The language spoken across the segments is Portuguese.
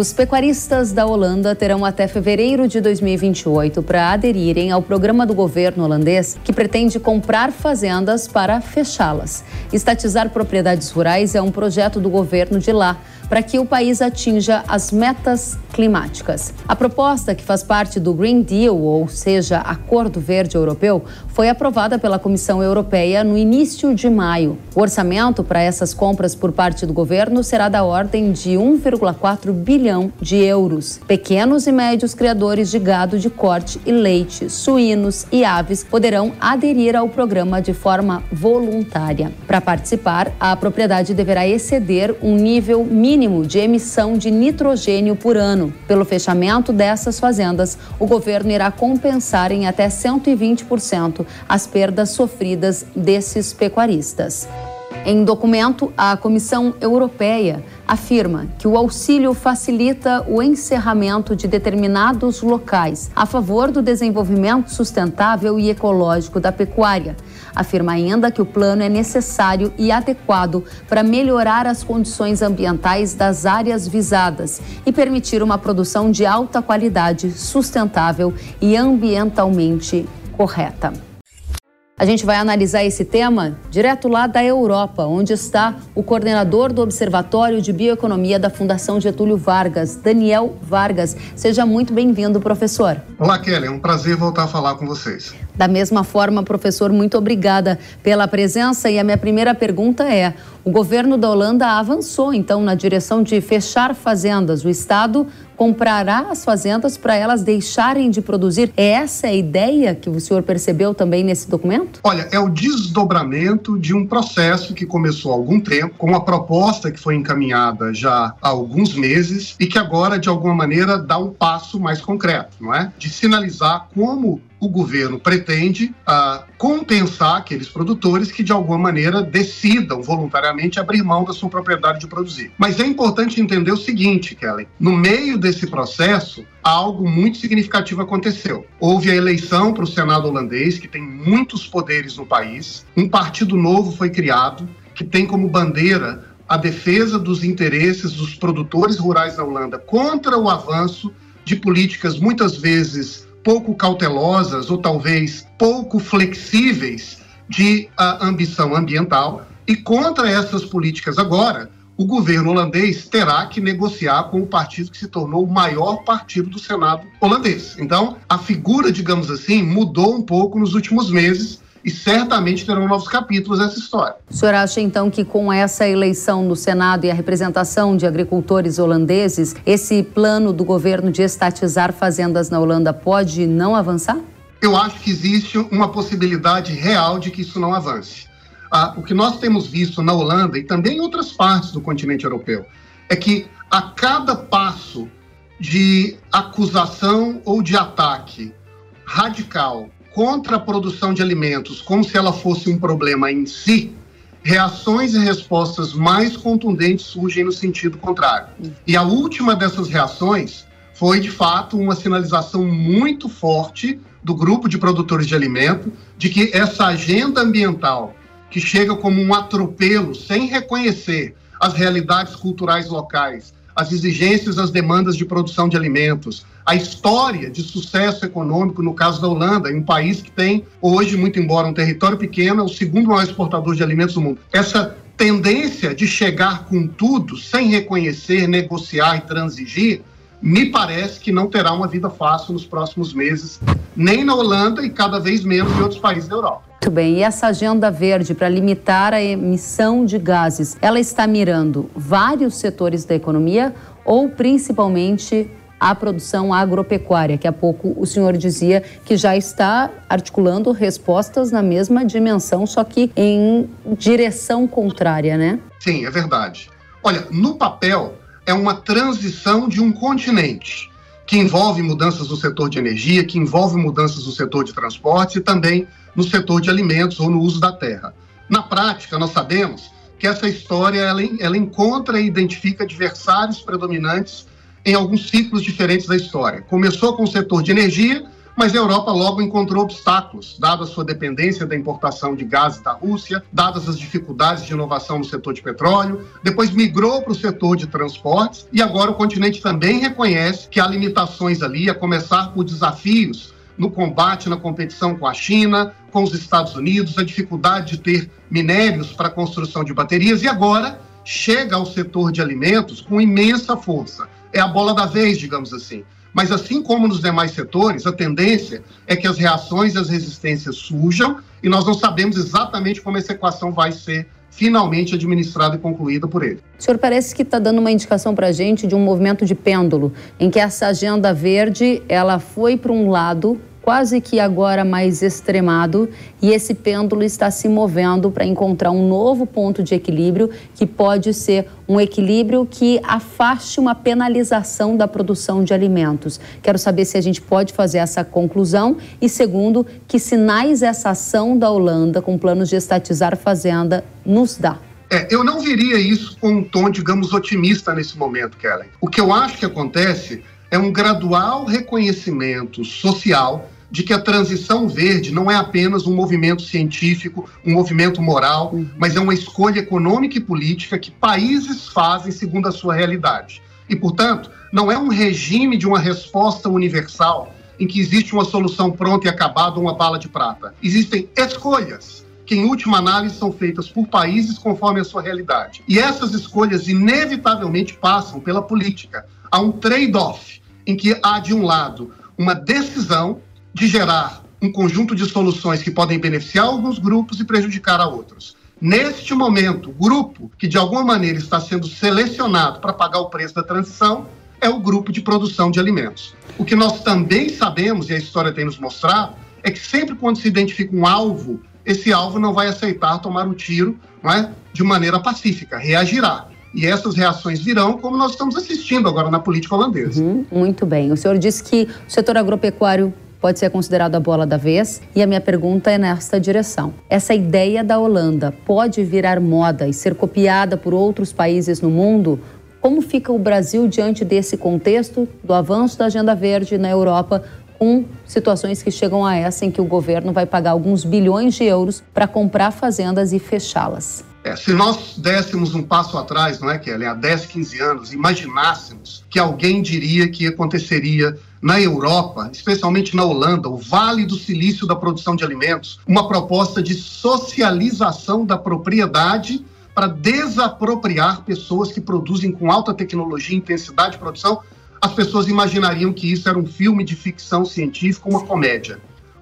Os pecuaristas da Holanda terão até fevereiro de 2028 para aderirem ao programa do governo holandês que pretende comprar fazendas para fechá-las. Estatizar propriedades rurais é um projeto do governo de lá para que o país atinja as metas climáticas. A proposta, que faz parte do Green Deal, ou seja, Acordo Verde Europeu, foi aprovada pela Comissão Europeia no início de maio. O orçamento para essas compras por parte do governo será da ordem de 1,4 bilhão de euros. Pequenos e médios criadores de gado de corte e leite, suínos e aves poderão aderir ao programa de forma voluntária. Para participar, a propriedade deverá exceder um nível mínimo de emissão de nitrogênio por ano. Pelo fechamento dessas fazendas, o governo irá compensar em até 120% as perdas sofridas desses pecuaristas. Em documento, a Comissão Europeia afirma que o auxílio facilita o encerramento de determinados locais a favor do desenvolvimento sustentável e ecológico da pecuária. Afirma ainda que o plano é necessário e adequado para melhorar as condições ambientais das áreas visadas e permitir uma produção de alta qualidade, sustentável e ambientalmente correta. A gente vai analisar esse tema direto lá da Europa, onde está o coordenador do Observatório de Bioeconomia da Fundação Getúlio Vargas, Daniel Vargas. Seja muito bem-vindo, professor. Olá, Kelly. É um prazer voltar a falar com vocês. Da mesma forma, professor, muito obrigada pela presença. E a minha primeira pergunta é: o governo da Holanda avançou então na direção de fechar fazendas. O Estado comprará as fazendas para elas deixarem de produzir. É essa a ideia que o senhor percebeu também nesse documento? Olha, é o desdobramento de um processo que começou há algum tempo, com uma proposta que foi encaminhada já há alguns meses e que agora, de alguma maneira, dá um passo mais concreto, não é? De sinalizar como o governo pretende compensar aqueles produtores que, de alguma maneira, decidam voluntariamente abrir mão da sua propriedade de produzir. Mas é importante entender o seguinte, Kelly: no meio desse processo, algo muito significativo aconteceu. Houve a eleição para o Senado holandês, que tem muitos poderes no país, um partido novo foi criado, que tem como bandeira a defesa dos interesses dos produtores rurais da Holanda contra o avanço de políticas muitas vezes pouco cautelosas ou talvez pouco flexíveis de uh, ambição ambiental. E contra essas políticas agora, o governo holandês terá que negociar com o partido que se tornou o maior partido do Senado holandês. Então, a figura, digamos assim, mudou um pouco nos últimos meses e certamente terão novos capítulos nessa história. O senhor acha então que com essa eleição no Senado e a representação de agricultores holandeses, esse plano do governo de estatizar fazendas na Holanda pode não avançar? Eu acho que existe uma possibilidade real de que isso não avance. Ah, o que nós temos visto na Holanda e também em outras partes do continente europeu é que a cada passo de acusação ou de ataque radical contra a produção de alimentos como se ela fosse um problema em si, reações e respostas mais contundentes surgem no sentido contrário. E a última dessas reações foi, de fato, uma sinalização muito forte do grupo de produtores de alimento de que essa agenda ambiental, que chega como um atropelo, sem reconhecer as realidades culturais locais, as exigências, as demandas de produção de alimentos, a história de sucesso econômico, no caso da Holanda, em um país que tem hoje, muito embora um território pequeno, é o segundo maior exportador de alimentos do mundo. Essa tendência de chegar com tudo, sem reconhecer, negociar e transigir, me parece que não terá uma vida fácil nos próximos meses, nem na Holanda e cada vez menos em outros países da Europa. Muito bem, e essa agenda verde para limitar a emissão de gases, ela está mirando vários setores da economia ou principalmente a produção agropecuária, que há pouco o senhor dizia que já está articulando respostas na mesma dimensão, só que em direção contrária, né? Sim, é verdade. Olha, no papel é uma transição de um continente que envolve mudanças no setor de energia, que envolve mudanças no setor de transporte e também no setor de alimentos ou no uso da terra. Na prática, nós sabemos que essa história ela, ela encontra e identifica adversários predominantes em alguns ciclos diferentes da história. Começou com o setor de energia, mas a Europa logo encontrou obstáculos, dada a sua dependência da importação de gases da Rússia, dadas as dificuldades de inovação no setor de petróleo, depois migrou para o setor de transportes e agora o continente também reconhece que há limitações ali, a começar por desafios no combate na competição com a China, com os Estados Unidos, a dificuldade de ter minérios para a construção de baterias e agora chega ao setor de alimentos com imensa força. É a bola da vez, digamos assim. Mas assim como nos demais setores, a tendência é que as reações e as resistências surjam e nós não sabemos exatamente como essa equação vai ser finalmente administrada e concluída por ele. O senhor parece que está dando uma indicação para a gente de um movimento de pêndulo, em que essa agenda verde ela foi para um lado quase que agora mais extremado, e esse pêndulo está se movendo para encontrar um novo ponto de equilíbrio, que pode ser um equilíbrio que afaste uma penalização da produção de alimentos. Quero saber se a gente pode fazer essa conclusão e, segundo, que sinais essa ação da Holanda com planos de estatizar fazenda nos dá. É, eu não viria isso com um tom, digamos, otimista nesse momento, Kellen. O que eu acho que acontece é um gradual reconhecimento social de que a transição verde não é apenas um movimento científico, um movimento moral, uhum. mas é uma escolha econômica e política que países fazem segundo a sua realidade. E, portanto, não é um regime de uma resposta universal em que existe uma solução pronta e acabada, uma bala de prata. Existem escolhas que, em última análise, são feitas por países conforme a sua realidade. E essas escolhas, inevitavelmente, passam pela política. Há um trade-off em que há, de um lado, uma decisão de gerar um conjunto de soluções que podem beneficiar alguns grupos e prejudicar a outros. Neste momento, o grupo que de alguma maneira está sendo selecionado para pagar o preço da transição é o grupo de produção de alimentos. O que nós também sabemos, e a história tem nos mostrado, é que sempre quando se identifica um alvo, esse alvo não vai aceitar tomar o um tiro não é, de maneira pacífica, reagirá. E essas reações virão, como nós estamos assistindo agora na política holandesa. Uhum, muito bem. O senhor disse que o setor agropecuário pode ser considerado a bola da vez, e a minha pergunta é nesta direção. Essa ideia da Holanda pode virar moda e ser copiada por outros países no mundo? Como fica o Brasil diante desse contexto do avanço da agenda verde na Europa, com situações que chegam a essa em que o governo vai pagar alguns bilhões de euros para comprar fazendas e fechá-las? É, se nós dessemos um passo atrás, não é, Kelly, há 10, 15 anos, imaginássemos que alguém diria que aconteceria na Europa, especialmente na Holanda, o Vale do Silício da produção de alimentos, uma proposta de socialização da propriedade para desapropriar pessoas que produzem com alta tecnologia e intensidade de produção, as pessoas imaginariam que isso era um filme de ficção científica, uma comédia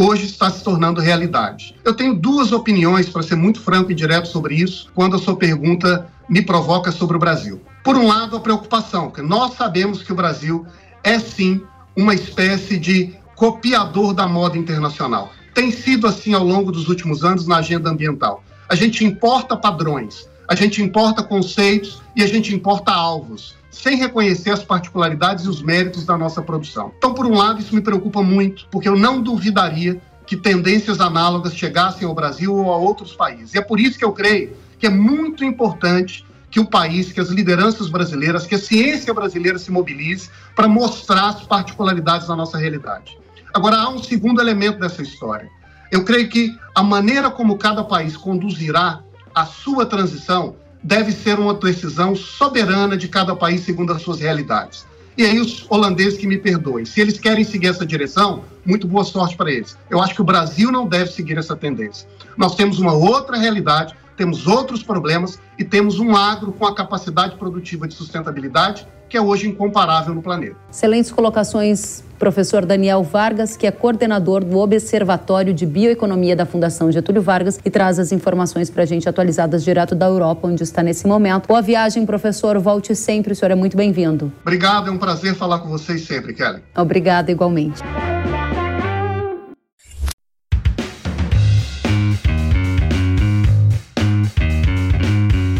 hoje está se tornando realidade. Eu tenho duas opiniões, para ser muito franco e direto sobre isso, quando a sua pergunta me provoca sobre o Brasil. Por um lado, a preocupação, porque nós sabemos que o Brasil é sim uma espécie de copiador da moda internacional. Tem sido assim ao longo dos últimos anos na agenda ambiental. A gente importa padrões, a gente importa conceitos e a gente importa alvos sem reconhecer as particularidades e os méritos da nossa produção. Então, por um lado, isso me preocupa muito, porque eu não duvidaria que tendências análogas chegassem ao Brasil ou a outros países. E é por isso que eu creio que é muito importante que o país, que as lideranças brasileiras, que a ciência brasileira se mobilize para mostrar as particularidades da nossa realidade. Agora, há um segundo elemento dessa história. Eu creio que a maneira como cada país conduzirá a sua transição deve ser uma decisão soberana de cada país segundo as suas realidades. E aí os holandeses que me perdoem, se eles querem seguir essa direção, muito boa sorte para eles. Eu acho que o Brasil não deve seguir essa tendência. Nós temos uma outra realidade, temos outros problemas e temos um agro com a capacidade produtiva de sustentabilidade que é hoje incomparável no planeta. Excelentes colocações, professor Daniel Vargas, que é coordenador do Observatório de Bioeconomia da Fundação Getúlio Vargas e traz as informações para a gente atualizadas direto da Europa, onde está nesse momento. Boa viagem, professor. Volte sempre, o senhor é muito bem-vindo. Obrigado, é um prazer falar com vocês sempre, Kelly. Obrigada, igualmente.